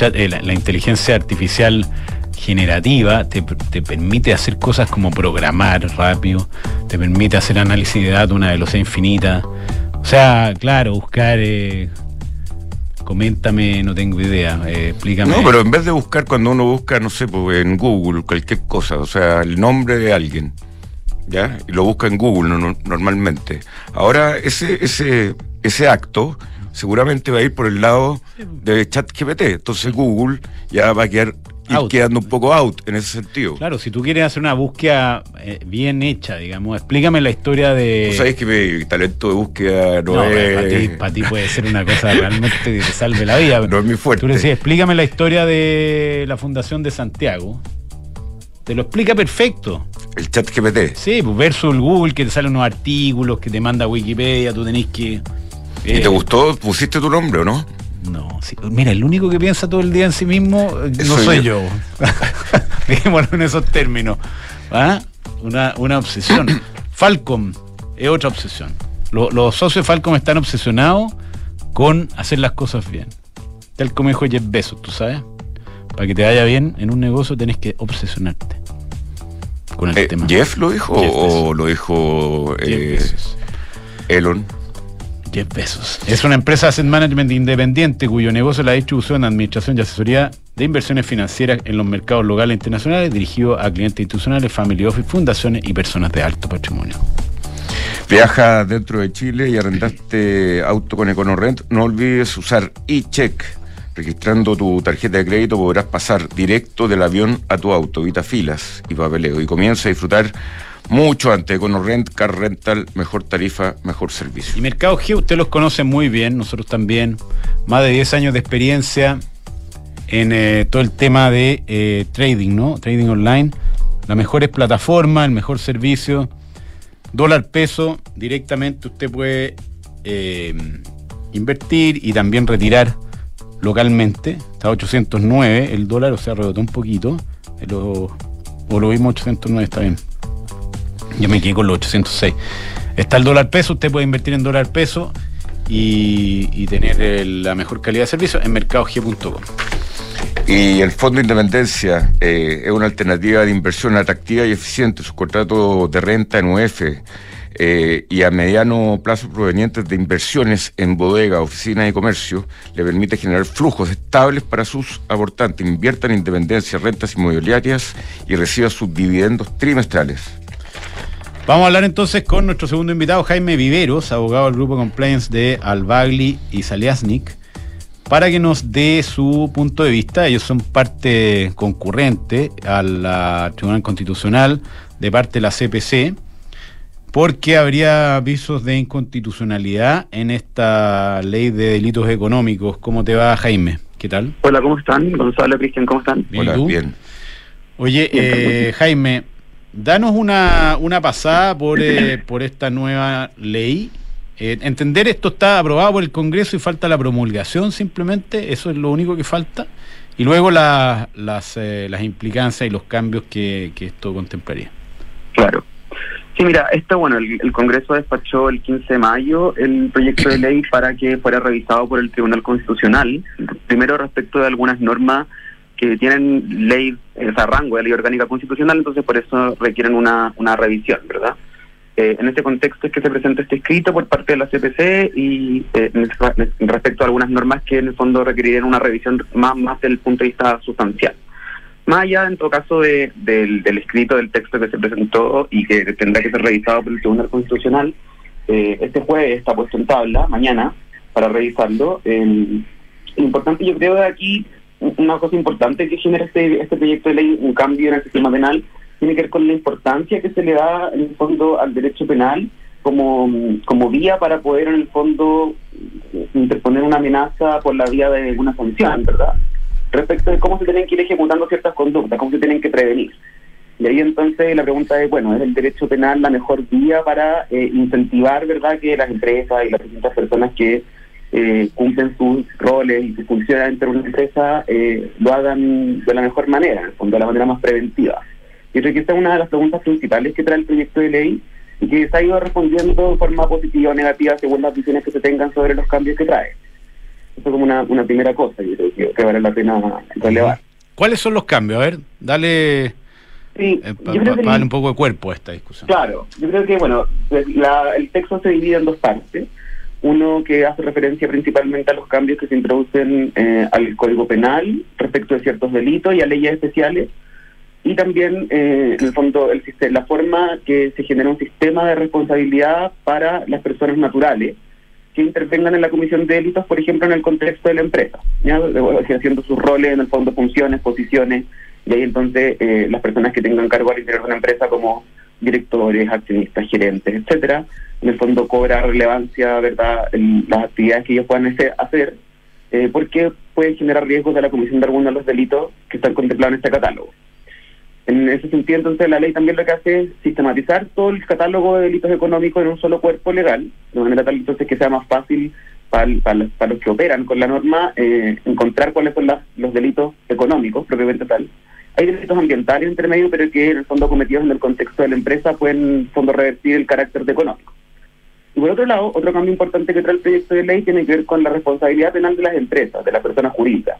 eh, la, la, inteligencia artificial generativa te, te, permite hacer cosas como programar rápido, te permite hacer análisis de datos a una velocidad infinita. O sea, claro, buscar eh, coméntame, no tengo idea, eh, explícame. No, pero en vez de buscar cuando uno busca, no sé, pues, en Google, cualquier cosa, o sea, el nombre de alguien, ¿ya? Y lo busca en Google no, normalmente. Ahora, ese, ese, ese acto seguramente va a ir por el lado de ChatGPT. Entonces Google ya va a quedar ir Out. quedando un poco out en ese sentido. Claro, si tú quieres hacer una búsqueda eh, bien hecha, digamos, explícame la historia de. Tú sabes que mi talento de búsqueda no, No, es. para ti, puede ser una cosa realmente que te salve la vida. No es mi fuerte. Tú le decís, explícame la historia de la Fundación de Santiago. Te lo explica perfecto. El chat GPT. Sí, pues versus el Google que te salen unos artículos, que te manda Wikipedia, tú tenés que. ¿Y eh, te gustó? ¿Pusiste tu nombre o no? No, sí. mira, el único que piensa todo el día en sí mismo eh, no Soy soy yo. Dejémoslo en esos términos. ¿Ah? Una, una obsesión. Falcom es otra obsesión. Lo- los socios de Falcom están obsesionados con hacer las cosas bien. Tal como dijo Jeff Bezos, tú sabes. Para que te vaya bien en un negocio tenés que obsesionarte con el Eh, tema. ¿Jeff lo dijo Jeff o lo dijo eh. Elon? Jeff Bezos. Es una empresa asset management independiente cuyo negocio es la distribución, administración y asesoría de inversiones financieras en los mercados locales e internacionales, dirigido a clientes institucionales, family office, fundaciones y personas de alto patrimonio. Viaja dentro de Chile y arrendaste auto con EconoRent. No olvides usar eCheck. Registrando tu tarjeta de crédito podrás pasar directo del avión a tu auto, evita filas y papeleo y comienza a disfrutar mucho antes. EconoRent, Car Rental, mejor tarifa, mejor servicio. Y Mercado G, usted los conoce muy bien, nosotros también. Más de 10 años de experiencia en eh, todo el tema de eh, trading, ¿no? Trading online. La mejor plataforma, el mejor servicio. Dólar peso, directamente usted puede eh, invertir y también retirar localmente. Está a 809 el dólar, o sea, rebotó un poquito. Pero, o lo vimos 809, está bien. Yo me quedé con los 806. Está el dólar peso, usted puede invertir en dólar peso y, tener la mejor calidad de servicio en mercadog.com. Y el Fondo Independencia eh, es una alternativa de inversión atractiva y eficiente. Sus contratos de renta en UF eh, y a mediano plazo provenientes de inversiones en bodega, oficinas y comercio le permite generar flujos estables para sus aportantes. Invierta en Independencia, rentas inmobiliarias y reciba sus dividendos trimestrales. Vamos a hablar entonces con nuestro segundo invitado, Jaime Viveros, abogado del grupo Compliance de Albagli y Saliasnik, para que nos dé su punto de vista. Ellos son parte concurrente al Tribunal Constitucional de parte de la CPC, porque habría avisos de inconstitucionalidad en esta ley de delitos económicos. ¿Cómo te va, Jaime? ¿Qué tal? Hola, ¿cómo están? Gonzalo, Cristian, ¿cómo están? Bien, ¿y Hola, tú? bien. Oye, Bien, eh, Jaime, danos una, una pasada por, eh, por esta nueva ley. Eh, entender esto está aprobado por el Congreso y falta la promulgación simplemente, eso es lo único que falta. Y luego la- las, eh, las implicancias y los cambios que, que esto contemplaría. Claro. Sí, mira, esto, bueno, el, el Congreso despachó el 15 de mayo el proyecto de ley para que fuera revisado por el Tribunal Constitucional. Primero, respecto de algunas normas que tienen ley, o sea, rango de ley orgánica constitucional, entonces por eso requieren una, una revisión, ¿verdad? Eh, en este contexto es que se presenta este escrito por parte de la CPC y eh, respecto a algunas normas que en el fondo requerirían una revisión más, más desde punto de vista sustancial. Más allá, en todo caso, de- del, escrito del texto que se presentó y que tendrá que ser revisado por el Tribunal Constitucional, eh, este jueves está puesto en tabla, mañana, para revisarlo. Importante, yo creo, de aquí, una cosa importante que genera este, este proyecto de ley, un cambio en el sistema penal, tiene que ver con la importancia que se le da, en el fondo, al derecho penal como, como vía para poder, en el fondo, interponer una amenaza por la vía de una sanción, ¿verdad? respecto de cómo se tienen que ir ejecutando ciertas conductas, cómo se tienen que prevenir. Y ahí entonces la pregunta es, bueno, ¿es el derecho penal la mejor vía para eh, incentivar, verdad, que las empresas y las distintas personas que eh, cumplen sus roles y sus funciones dentro de una empresa eh, lo hagan de la mejor manera, de la manera más preventiva? Y creo que esta es una de las preguntas principales que trae el proyecto de ley y que se ha ido respondiendo de forma positiva o negativa según las visiones que se tengan sobre los cambios que trae. Eso como una, una primera cosa yo creo que, que vale la pena relevar. ¿Cuáles son los cambios? A ver, dale, Sí, eh, pa- yo creo pa- pa- darle un poco de cuerpo a esta discusión. Claro, yo creo que, bueno, la- el texto se divide en dos partes. Uno que hace referencia principalmente a los cambios que se introducen eh, al Código Penal respecto de ciertos delitos y a leyes especiales. Y también, eh, en el fondo, el, la forma que se genera un sistema de responsabilidad para las personas naturales que intervengan en la comisión de delitos, por ejemplo, en el contexto de la empresa, ¿ya? haciendo sus roles, en el fondo, funciones, posiciones, y ahí entonces eh, las personas que tengan cargo al interior de una empresa como directores, accionistas, gerentes, etcétera, en el fondo cobra relevancia, ¿verdad?, en las actividades que ellos puedan hacer, eh, porque pueden generar riesgos de la comisión de algunos de los delitos que están contemplados en este catálogo. En ese sentido, entonces, la ley también lo que hace es sistematizar todo el catálogo de delitos económicos en un solo cuerpo legal, de manera tal entonces que sea más fácil para, los que operan con la norma eh, encontrar cuáles son los delitos económicos propiamente tal. Hay delitos ambientales entre medio, pero que en el fondo cometidos en el contexto de la empresa pueden en fondo revertir el carácter económico. Y por otro lado, otro cambio importante que trae el proyecto de ley tiene que ver con la responsabilidad penal de las empresas, de las personas jurídicas.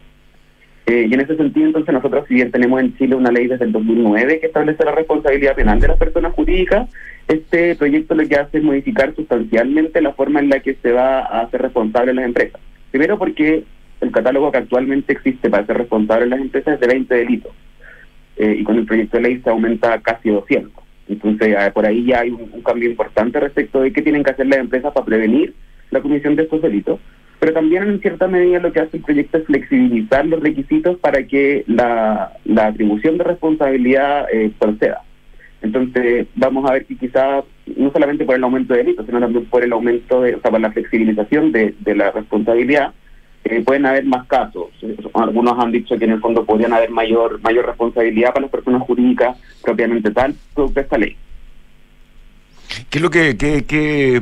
Eh, y en ese sentido, entonces, nosotros, si bien tenemos en Chile una ley desde el 2009 que establece la responsabilidad penal de las personas jurídicas, este proyecto lo que hace es modificar sustancialmente la forma en la que se va a hacer responsable las empresas. Primero porque el catálogo que actualmente existe para ser responsable las empresas es de 20 delitos. Eh, y con el proyecto de ley se aumenta casi 200. Entonces, eh, por ahí ya hay un, cambio importante respecto de qué tienen que hacer las empresas para prevenir la comisión de estos delitos pero también en cierta medida lo que hace el proyecto es flexibilizar los requisitos para que la, atribución de responsabilidad eh, proceda. Entonces, vamos a ver que quizás, no solamente por el aumento de delitos, sino también por el aumento, de, o sea, por la flexibilización de, la responsabilidad, eh, pueden haber más casos. Algunos han dicho que en el fondo podrían haber mayor mayor responsabilidad para las personas jurídicas propiamente tal, producto de esta ley. ¿Qué es lo que, que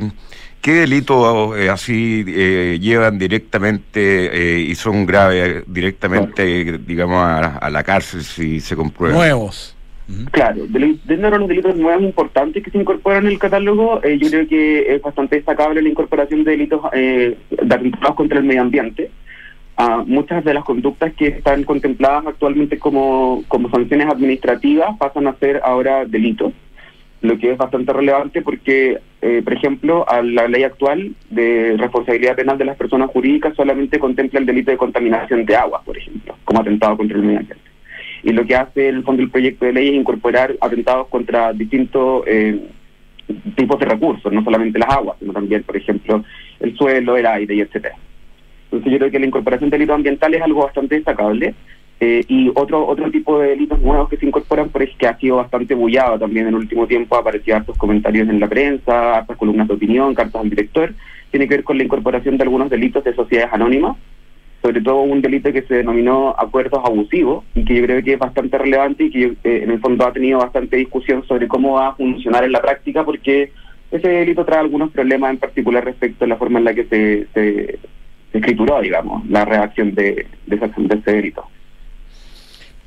¿Qué delitos eh, así eh, llevan directamente eh, y son graves directamente, digamos, a, la cárcel si se comprueba? Nuevos. Claro, dentro de los delitos nuevos importantes que se incorporan en el catálogo, yo creo que es bastante destacable la incorporación de delitos de atentados contra el medio ambiente. Ah, muchas de las conductas que están contempladas actualmente como, como sanciones administrativas pasan a ser ahora delitos lo que es bastante relevante porque, eh, por ejemplo, a la ley actual de responsabilidad penal de las personas jurídicas solamente contempla el delito de contaminación de agua, por ejemplo, como atentado contra el medio ambiente. Y lo que hace el fondo el proyecto de ley es incorporar atentados contra distintos eh, tipos de recursos, no solamente las aguas, sino también, por ejemplo, el suelo, el aire y etcétera. Entonces yo creo que la incorporación de delitos ambientales es algo bastante destacable eh, y otro otro tipo de delitos nuevos que se incorporan, por es que ha sido bastante bullado también en el último tiempo, ha aparecido hartos comentarios en la prensa, hartas columnas de opinión, cartas al director, tiene que ver con la incorporación de algunos delitos de sociedades anónimas, sobre todo un delito que se denominó acuerdos abusivos y que yo creo que es bastante relevante y que eh, en el fondo ha tenido bastante discusión sobre cómo va a funcionar en la práctica, porque ese delito trae algunos problemas en particular respecto a la forma en la que se, se, escrituró, digamos, la reacción de, de, de ese delito.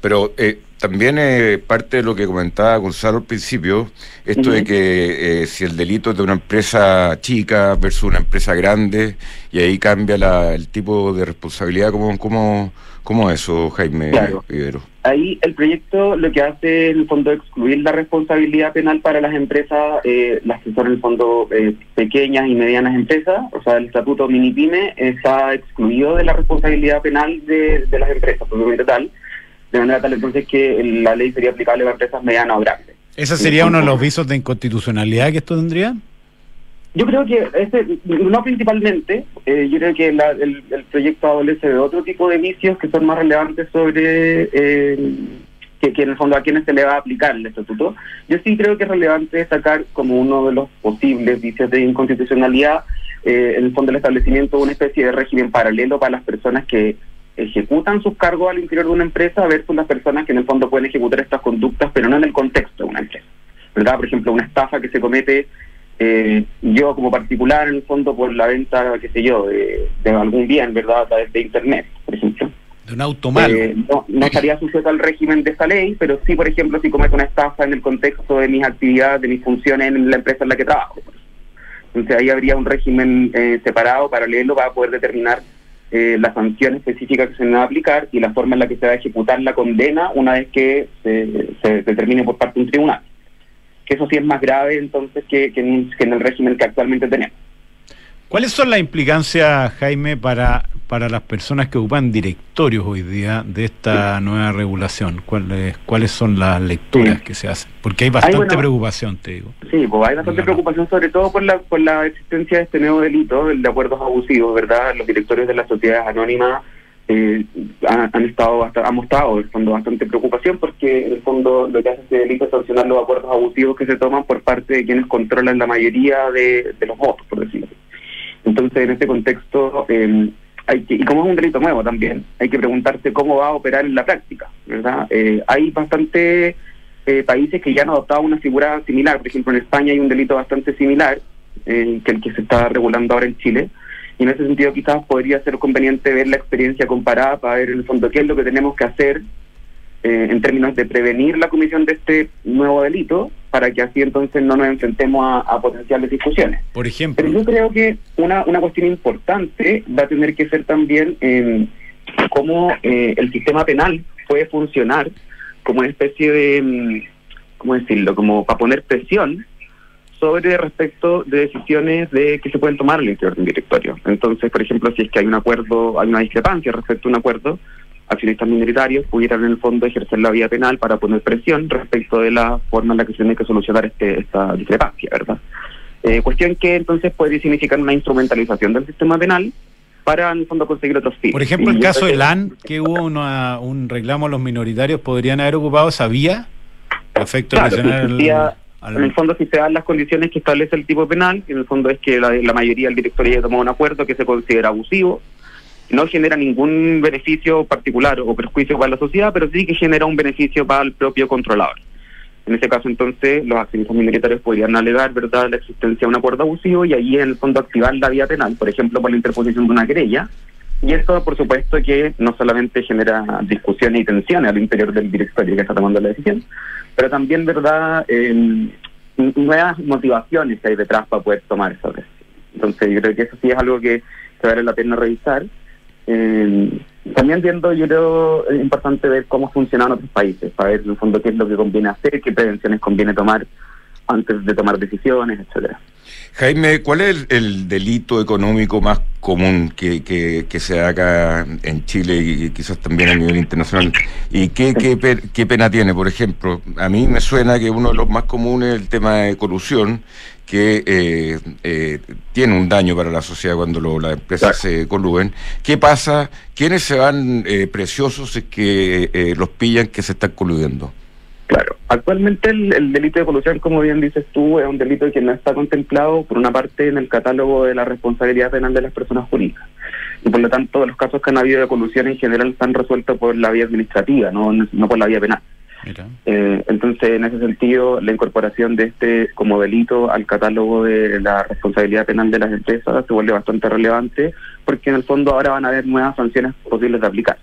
Pero eh, también eh, parte de lo que comentaba Gonzalo al principio, esto de que eh, si el delito es de una empresa chica versus una empresa grande, y ahí cambia la, el tipo de responsabilidad, ¿cómo, cómo, cómo eso, Jaime claro. Ahí el proyecto lo que hace en el fondo es excluir la responsabilidad penal para las empresas, eh, las que son en el fondo pequeñas y medianas empresas, o sea, el estatuto mini-pyme está excluido de la responsabilidad penal de, de las empresas, propiamente tal de manera tal entonces que la ley sería aplicable para empresas medianas o grandes. ¿Ese sería uno de los visos de inconstitucionalidad que esto tendría? Yo creo que este, no principalmente, eh, yo creo que el, el, proyecto adolece de otro tipo de vicios que son más relevantes sobre eh, que, que, en el fondo a quienes se le va a aplicar el estatuto. Yo sí creo que es relevante destacar como uno de los posibles vicios de inconstitucionalidad, eh, en el fondo el establecimiento de una especie de régimen paralelo para las personas que ejecutan sus cargos al interior de una empresa versus las personas que en el fondo pueden ejecutar estas conductas, pero no en el contexto de una empresa. ¿Verdad? Por ejemplo, una estafa que se comete eh, yo como particular en el fondo por la venta, qué sé yo, de, algún bien, ¿verdad? A través de Internet, por ejemplo. De un auto malo. Eh, no, no estaría sujeto al régimen de esta ley, pero sí, por ejemplo, si cometo una estafa en el contexto de mis actividades, de mis funciones en la empresa en la que trabajo. Entonces ahí habría un régimen eh, separado, paralelo, para poder determinar eh, la sanción específica que se va a aplicar y la forma en la que se va a ejecutar la condena una vez que se, determine por parte de un tribunal. Que eso sí es más grave entonces que, en, el régimen que actualmente tenemos. ¿Cuáles son las implicancias, Jaime, para, para las personas que ocupan directorios hoy día de esta nueva regulación? ¿Cuáles, cuáles son las lecturas Sí. que se hacen? Porque hay bastante bueno, preocupación, te digo. Sí, pues hay bastante preocupación sobre todo por la, por la existencia de este nuevo delito, el de acuerdos abusivos, ¿verdad? Los directores de las sociedades anónimas eh, han, han estado han mostrado en el fondo bastante preocupación porque en el fondo lo que hace este delito es sancionar los acuerdos abusivos que se toman por parte de quienes controlan la mayoría de, de los votos, por decirlo así. Entonces, en este contexto, eh, hay que, y como es un delito nuevo también, hay que preguntarse cómo va a operar en la práctica, ¿verdad? Eh, hay bastante eh, países que ya han adoptado una figura similar. Por ejemplo, en España hay un delito bastante similar eh, que el que se está regulando ahora en Chile. Y en ese sentido quizás podría ser conveniente ver la experiencia comparada para ver en el fondo qué es lo que tenemos que hacer eh, en términos de prevenir la comisión de este nuevo delito para que así entonces no nos enfrentemos a, a potenciales discusiones. Por ejemplo, Pero yo creo que una, una cuestión importante va a tener que ser también eh, cómo eh, el sistema penal puede funcionar como una especie de, mm, ¿cómo decirlo?, como para poner presión sobre respecto de decisiones de que se pueden tomar al interior de un directorio. Entonces, por ejemplo, si es que hay un acuerdo, hay una discrepancia respecto a un acuerdo, accionistas minoritarios pudieran en el fondo ejercer la vía penal para poner presión respecto de la forma en la que se tiene que solucionar este, esta discrepancia, ¿verdad? Eh, cuestión que entonces puede significar una instrumentalización del sistema penal para en el fondo conseguir otros fines. por ejemplo, el caso de que- LAN, que hubo una- un reclamo a los minoritarios, ¿podrían haber ocupado esa vía? Efecto Claro, nacional En el fondo, si se dan las condiciones que establece el tipo penal, en el fondo es que la, la mayoría del directorio haya tomado un acuerdo que se considera abusivo, no genera ningún beneficio particular o perjuicio para la sociedad, pero sí que genera un beneficio para el propio controlador. En ese caso, entonces, los accionistas minoritarios podrían alegar verdad la existencia de un acuerdo abusivo y allí, en el fondo, activar la vía penal, por ejemplo, por la interposición de una querella. Y eso, por supuesto, que no solamente genera discusiones y tensiones al interior del directorio que está tomando la decisión, pero también, ¿verdad?, nuevas motivaciones que hay detrás para poder tomar esa decisión. Entonces, yo creo que eso sí es algo que, que vale la pena revisar. Eh, también viendo, yo creo, es importante ver cómo funcionan otros países, para ver en el fondo qué es lo que conviene hacer, qué prevenciones conviene tomar antes de tomar decisiones, etcétera. Jaime, ¿cuál es el, el delito económico más común que, que, que se da acá en Chile y quizás también a nivel internacional? ¿Y qué, qué, qué pena tiene? Por ejemplo, a mí me suena que uno de los más comunes es el tema de colusión, que eh, eh, tiene un daño para la sociedad cuando lo- las empresas se coluben. ¿Qué pasa? ¿Quiénes se van eh, preciosos es que eh, los pillan que se están coludiendo? Claro, actualmente el, el delito de colusión, como bien dices tú, es un delito que no está contemplado, por una parte, en el catálogo de la responsabilidad penal de las personas jurídicas. Y por lo tanto, los casos que han habido de colusión en general están resueltos por la vía administrativa, no, no por la vía penal. Eh, entonces, en ese sentido, la incorporación de este como delito al catálogo de la responsabilidad penal de las empresas se vuelve bastante relevante, porque en el fondo ahora van a haber nuevas sanciones posibles de aplicar.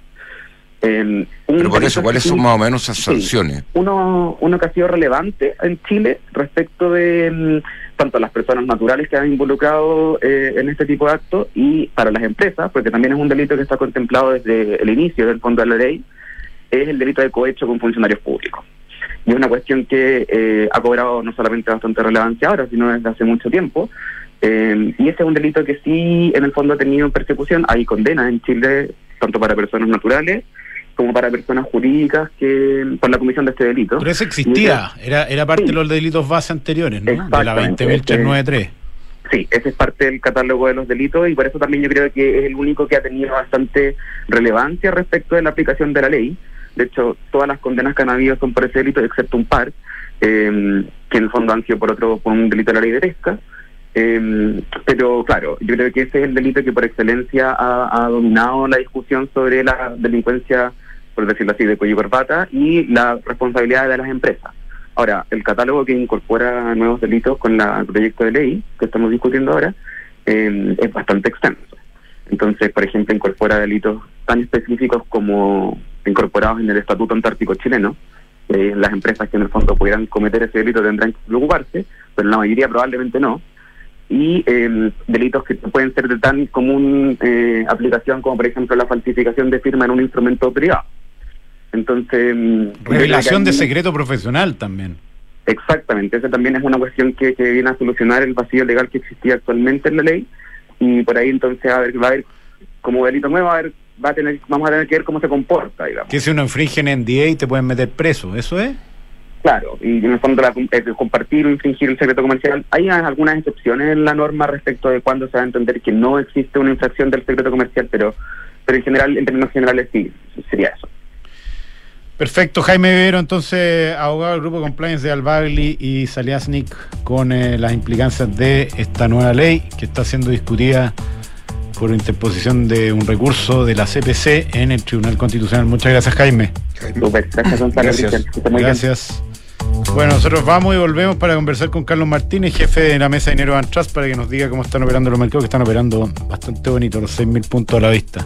Eh, un Pero por eso, ¿cuáles son más o menos esas Sí. sanciones? uno, uno que ha sido relevante en Chile respecto de mm, tanto las personas naturales que han involucrado eh, en este tipo de actos y para las empresas, porque también es un delito que está contemplado desde el inicio del fondo de la ley, es el delito de cohecho con funcionarios públicos. Y es una cuestión que eh, ha cobrado no solamente bastante relevancia ahora, sino desde hace mucho tiempo. Eh, y ese es un delito que sí, en el fondo, ha tenido persecución. Hay condenas en Chile, tanto para personas naturales como para personas jurídicas que por la comisión de este delito. Pero eso existía, era, era parte Sí. de los delitos base anteriores, ¿no? De la Exactamente, 20.393. Sí, ese es parte del catálogo de los delitos y por eso también yo creo que es el único que ha tenido bastante relevancia respecto de la aplicación de la ley. De hecho, todas las condenas que han habido son por ese delito, excepto un par, eh, que en el fondo han sido por otro, por un delito de la ley de pesca. Eh, pero claro, yo creo que ese es el delito que por excelencia ha, dominado la discusión sobre la delincuencia, por decirlo así, de cuello y corbata y la responsabilidad de las empresas. Ahora, el catálogo que incorpora nuevos delitos con la- el proyecto de ley que estamos discutiendo ahora eh, es bastante extenso. Entonces, por ejemplo, incorpora delitos tan específicos como incorporados en el Estatuto Antártico chileno. Eh, las empresas que en el fondo pudieran cometer ese delito tendrán que preocuparse, pero la mayoría probablemente no. Y eh, delitos que pueden ser de tan común eh, aplicación como, por ejemplo, la falsificación de firma en un instrumento privado. Entonces. que Revelación de secreto profesional también. Exactamente, esa también es una cuestión que, que viene a solucionar el vacío legal que existía actualmente en la ley y por ahí entonces a haber, va a haber como delito nuevo a, va a tener, vamos a tener que ver cómo se comporta, digamos. Que si uno infringe en NDA y te pueden meter preso, ¿eso es? Claro, y en el fondo la, el compartir o infringir el secreto comercial, hay algunas excepciones en la norma respecto de cuándo se va a entender que no existe una infracción del secreto comercial, pero pero en general, en términos generales sí, sería eso. Perfecto, Jaime Vivero, entonces abogado del grupo Compliance de Albagli y Saliasnik con eh, las implicancias de esta nueva ley que está siendo discutida por interposición de un recurso de la CPC en el Tribunal Constitucional. Muchas gracias, Jaime. Gracias, Gracias. gracias. Bueno, nosotros vamos y volvemos para conversar con Carlos Martínez, jefe de la mesa de dinero Trust, para que nos diga cómo están operando los mercados, que están operando bastante bonito, los 6.000 puntos a la vista.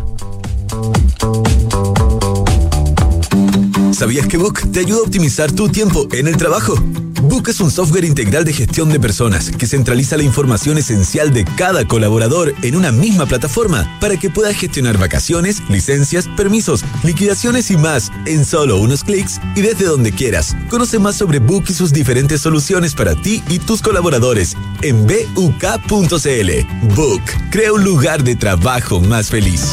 ¿Sabías que Book te ayuda a optimizar tu tiempo en el trabajo? Book es un software integral de gestión de personas que centraliza la información esencial de cada colaborador en una misma plataforma para que puedas gestionar vacaciones, licencias, permisos, liquidaciones y más en solo unos clics y desde donde quieras. Conoce más sobre Book y sus diferentes soluciones para ti y tus colaboradores en buk.cl. Book crea un lugar de trabajo más feliz.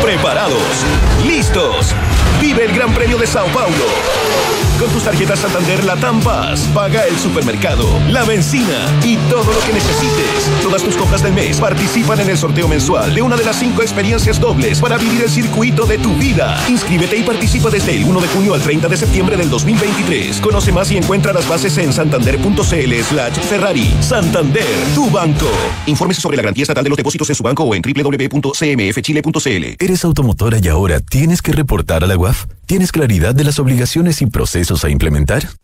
Preparados, listos. Vive el Gran Premio de Sao Paulo. Con tus tarjetas Santander La Tampas, paga el supermercado, la benzina y todo lo que necesites. Todas tus compras del mes participan en el sorteo mensual de una de las cinco experiencias dobles para vivir el circuito de tu vida. Inscríbete y participa desde el 1 de junio al 30 de septiembre del 2023. Conoce más y encuentra las bases en santander.cl slash Ferrari. Santander, tu banco. Infórmese sobre la garantía estatal de los depósitos en su banco o en www.cmfchile.cl. ¿Eres automotora y ahora tienes que reportar a la UAF? ¿Tienes claridad de las obligaciones y procesos a implementar?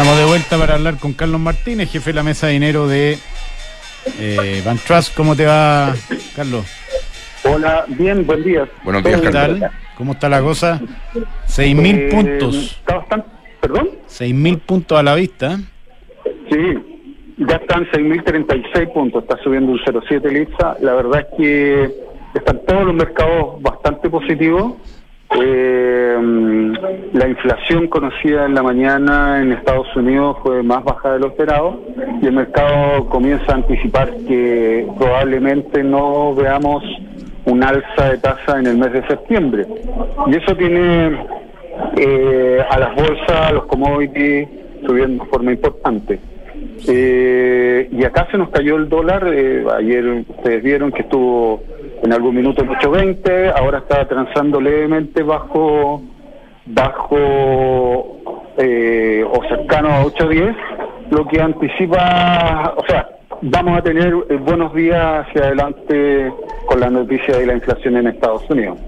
Estamos de vuelta para hablar con Carlos Martínez, jefe de la mesa de dinero de eh, Van Trust. ¿Cómo te va, Carlos? Hola, bien, buen día. Buenos días, ¿Qué Carlos. tal? ¿Cómo está la cosa? 6.000 Eh, puntos. Está bastante, ¿Perdón? 6.000 puntos a la vista. Sí, ya están 6.036 puntos, está subiendo un 0,7 Litsa. La verdad es que están todos los mercados bastante positivos. Eh, la inflación conocida en la mañana en Estados Unidos fue más baja de lo esperado y el mercado comienza a anticipar que probablemente no veamos un alza de tasa en el mes de septiembre. Y eso tiene eh, a las bolsas, a los commodities, subiendo de forma importante. Eh, y acá se nos cayó el dólar, eh, ayer ustedes vieron que estuvo en algún minuto en 8.20, ahora está transando levemente bajo bajo eh, o cercano a 8.10, lo que anticipa, o sea, vamos a tener eh, buenos días hacia adelante con la noticia de la inflación en Estados Unidos.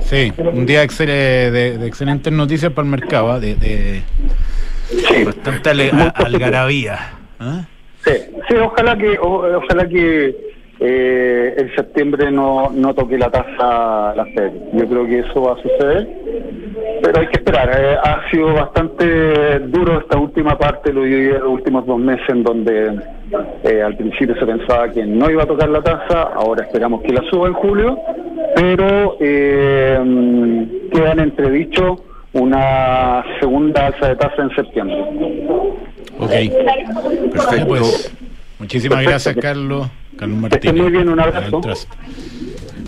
Sí, un día excel- de, de excelentes noticias para el mercado, ¿ah? de, de bastante ale- a- algarabía. ¿ah? Sí, sí, ojalá que o- ojalá que eh, en septiembre no, no toque la tasa la Fed. Yo creo que eso va a suceder, pero hay que esperar. eh, ha sido bastante duro esta última parte, lo los últimos dos meses, en donde eh, al principio se pensaba que no iba a tocar la tasa, ahora esperamos que la suba en julio, pero eh, queda en entredicho una segunda alza de tasa en septiembre. Ok. Perfecto. Muchísimas Perfecto. gracias, Carlos. Carlos Martínez. muy bien, un abrazo.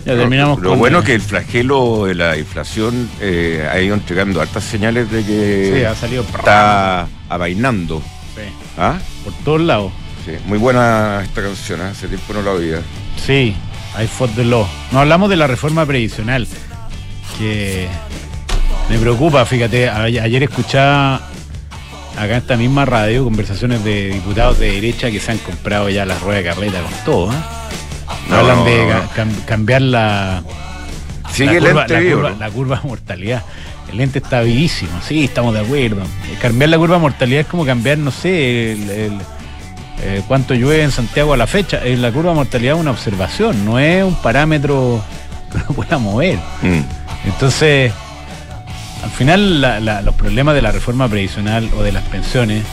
Ya terminamos Lo con- bueno que el flagelo de la inflación eh, ha ido entregando hartas señales de que Sí, ha salido está avainando. Sí, ¿Ah? por todos lados. Sí, muy buena esta canción, ¿ah? hace tiempo no la oía. Sí, I fought the law. No hablamos de la reforma previsional, que me preocupa, fíjate, ayer escuchaba acá en esta misma radio conversaciones de diputados de derecha que se han comprado ya las ruedas de carreta con todo. ¿eh? No, Hablan de no, no. ca- cam- cambiar la, Sigue la, el curva, ente la, vivo, curva, ¿no? la curva de mortalidad. El ente está vivísimo, sí, estamos de acuerdo. Eh, Cambiar la curva de mortalidad es como cambiar, no sé, el- el- eh, cuánto llueve en Santiago a la fecha. La curva de mortalidad es una observación, no es un parámetro que uno pueda mover. Mm. Entonces, al final la- la- los problemas de la reforma previsional o de las pensiones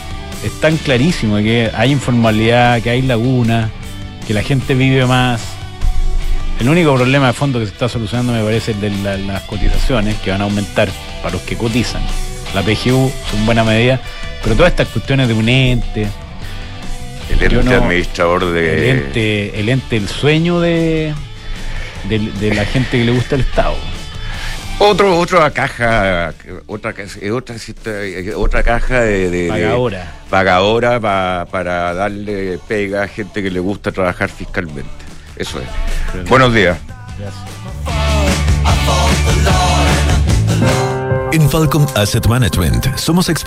están clarísimos, que hay informalidad, que hay lagunas, que la gente vive más. El único problema de fondo que se está solucionando me parece el de la- las cotizaciones que van a aumentar para los que cotizan. La PGU son buena medida, pero todas estas cuestiones de un ente, El ente no- administrador de. el ente, el ente, el sueño de, de, de la gente que le gusta el Estado. Otro, otra caja, otra, otra, otra caja de, de- de- Pagadora. pagadora pa- para darle pega a gente que le gusta trabajar fiscalmente. Eso es. Buenos días. En Falcom Asset Management somos expertos